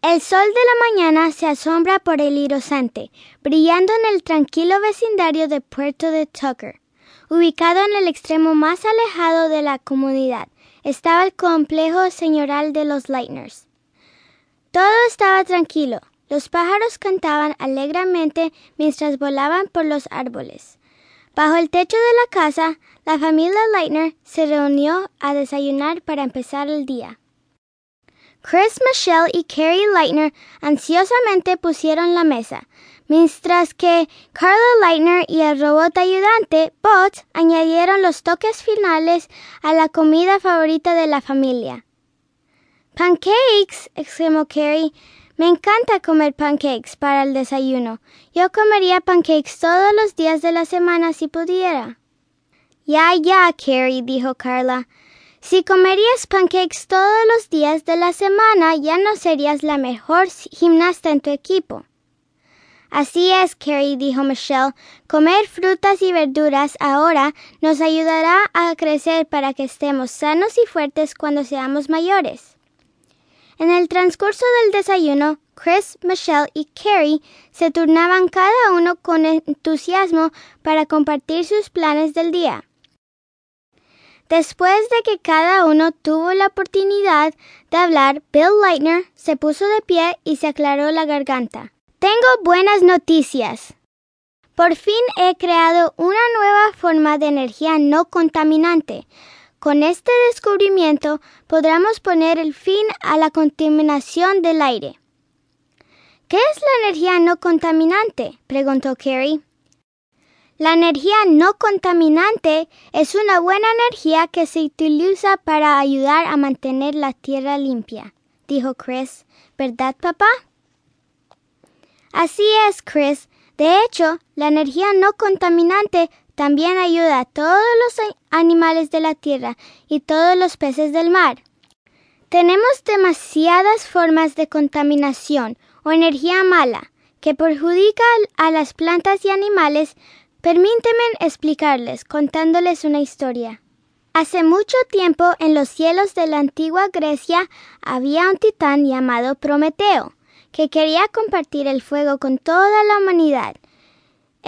El sol de la mañana se asombra por el irosante, brillando en el tranquilo vecindario de Puerto de Tucker. Ubicado en el extremo más alejado de la comunidad, estaba el complejo señoral de los Lightners. Todo estaba tranquilo. Los pájaros cantaban alegremente mientras volaban por los árboles. Bajo el techo de la casa, la familia Lightner se reunió a desayunar para empezar el día. Chris, Michelle y Carrie Lightner ansiosamente pusieron la mesa, mientras que Carla Lightner y el robot ayudante, Bot, añadieron los toques finales a la comida favorita de la familia. Pancakes, exclamó Carrie. Me encanta comer pancakes para el desayuno. Yo comería pancakes todos los días de la semana si pudiera. Ya, ya, Carrie, dijo Carla. Si comerías pancakes todos los días de la semana, ya no serías la mejor gimnasta en tu equipo. Así es, Carrie, dijo Michelle. Comer frutas y verduras ahora nos ayudará a crecer para que estemos sanos y fuertes cuando seamos mayores. En el transcurso del desayuno, Chris, Michelle y Carrie se turnaban cada uno con entusiasmo para compartir sus planes del día. Después de que cada uno tuvo la oportunidad de hablar, Bill Lightner se puso de pie y se aclaró la garganta. Tengo buenas noticias. Por fin he creado una nueva forma de energía no contaminante, con este descubrimiento podremos poner el fin a la contaminación del aire. ¿Qué es la energía no contaminante? preguntó Carrie. La energía no contaminante es una buena energía que se utiliza para ayudar a mantener la tierra limpia, dijo Chris. ¿Verdad, papá? Así es, Chris. De hecho, la energía no contaminante también ayuda a todos los animales de la tierra y todos los peces del mar. Tenemos demasiadas formas de contaminación o energía mala que perjudica a las plantas y animales. Permíteme explicarles contándoles una historia. Hace mucho tiempo en los cielos de la antigua Grecia había un titán llamado Prometeo, que quería compartir el fuego con toda la humanidad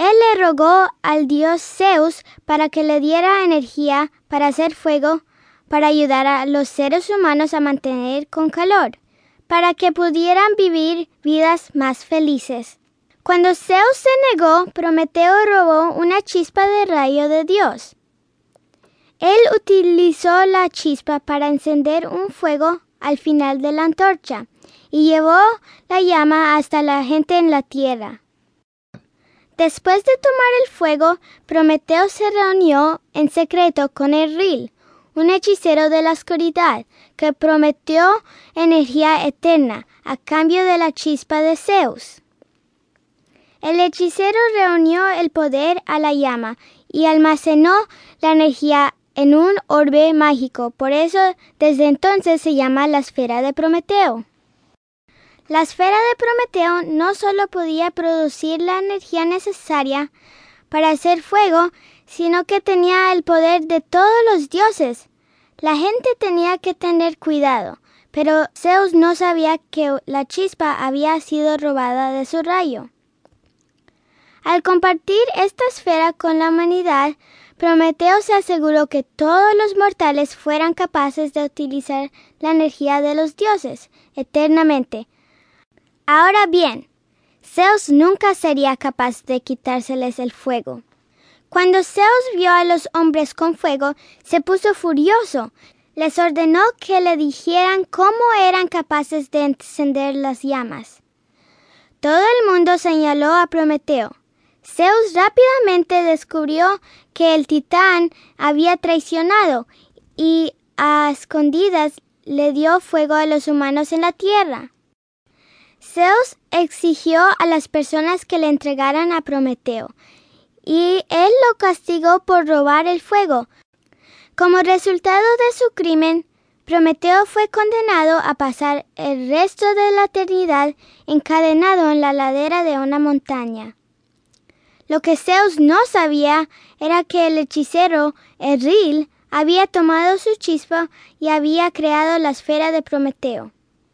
él le rogó al dios Zeus para que le diera energía para hacer fuego, para ayudar a los seres humanos a mantener con calor, para que pudieran vivir vidas más felices. Cuando Zeus se negó, Prometeo robó una chispa de rayo de Dios. Él utilizó la chispa para encender un fuego al final de la antorcha y llevó la llama hasta la gente en la tierra. Después de tomar el fuego, Prometeo se reunió en secreto con Erril, un hechicero de la oscuridad, que prometió energía eterna a cambio de la chispa de Zeus. El hechicero reunió el poder a la llama y almacenó la energía en un orbe mágico, por eso desde entonces se llama la esfera de Prometeo. La esfera de Prometeo no solo podía producir la energía necesaria para hacer fuego, sino que tenía el poder de todos los dioses. La gente tenía que tener cuidado, pero Zeus no sabía que la chispa había sido robada de su rayo. Al compartir esta esfera con la humanidad, Prometeo se aseguró que todos los mortales fueran capaces de utilizar la energía de los dioses eternamente, Ahora bien, Zeus nunca sería capaz de quitárseles el fuego. Cuando Zeus vio a los hombres con fuego, se puso furioso. Les ordenó que le dijeran cómo eran capaces de encender las llamas. Todo el mundo señaló a Prometeo. Zeus rápidamente descubrió que el titán había traicionado y a escondidas le dio fuego a los humanos en la tierra. Zeus exigió a las personas que le entregaran a Prometeo, y él lo castigó por robar el fuego. Como resultado de su crimen, Prometeo fue condenado a pasar el resto de la eternidad encadenado en la ladera de una montaña. Lo que Zeus no sabía era que el hechicero Erril había tomado su chispa y había creado la esfera de Prometeo.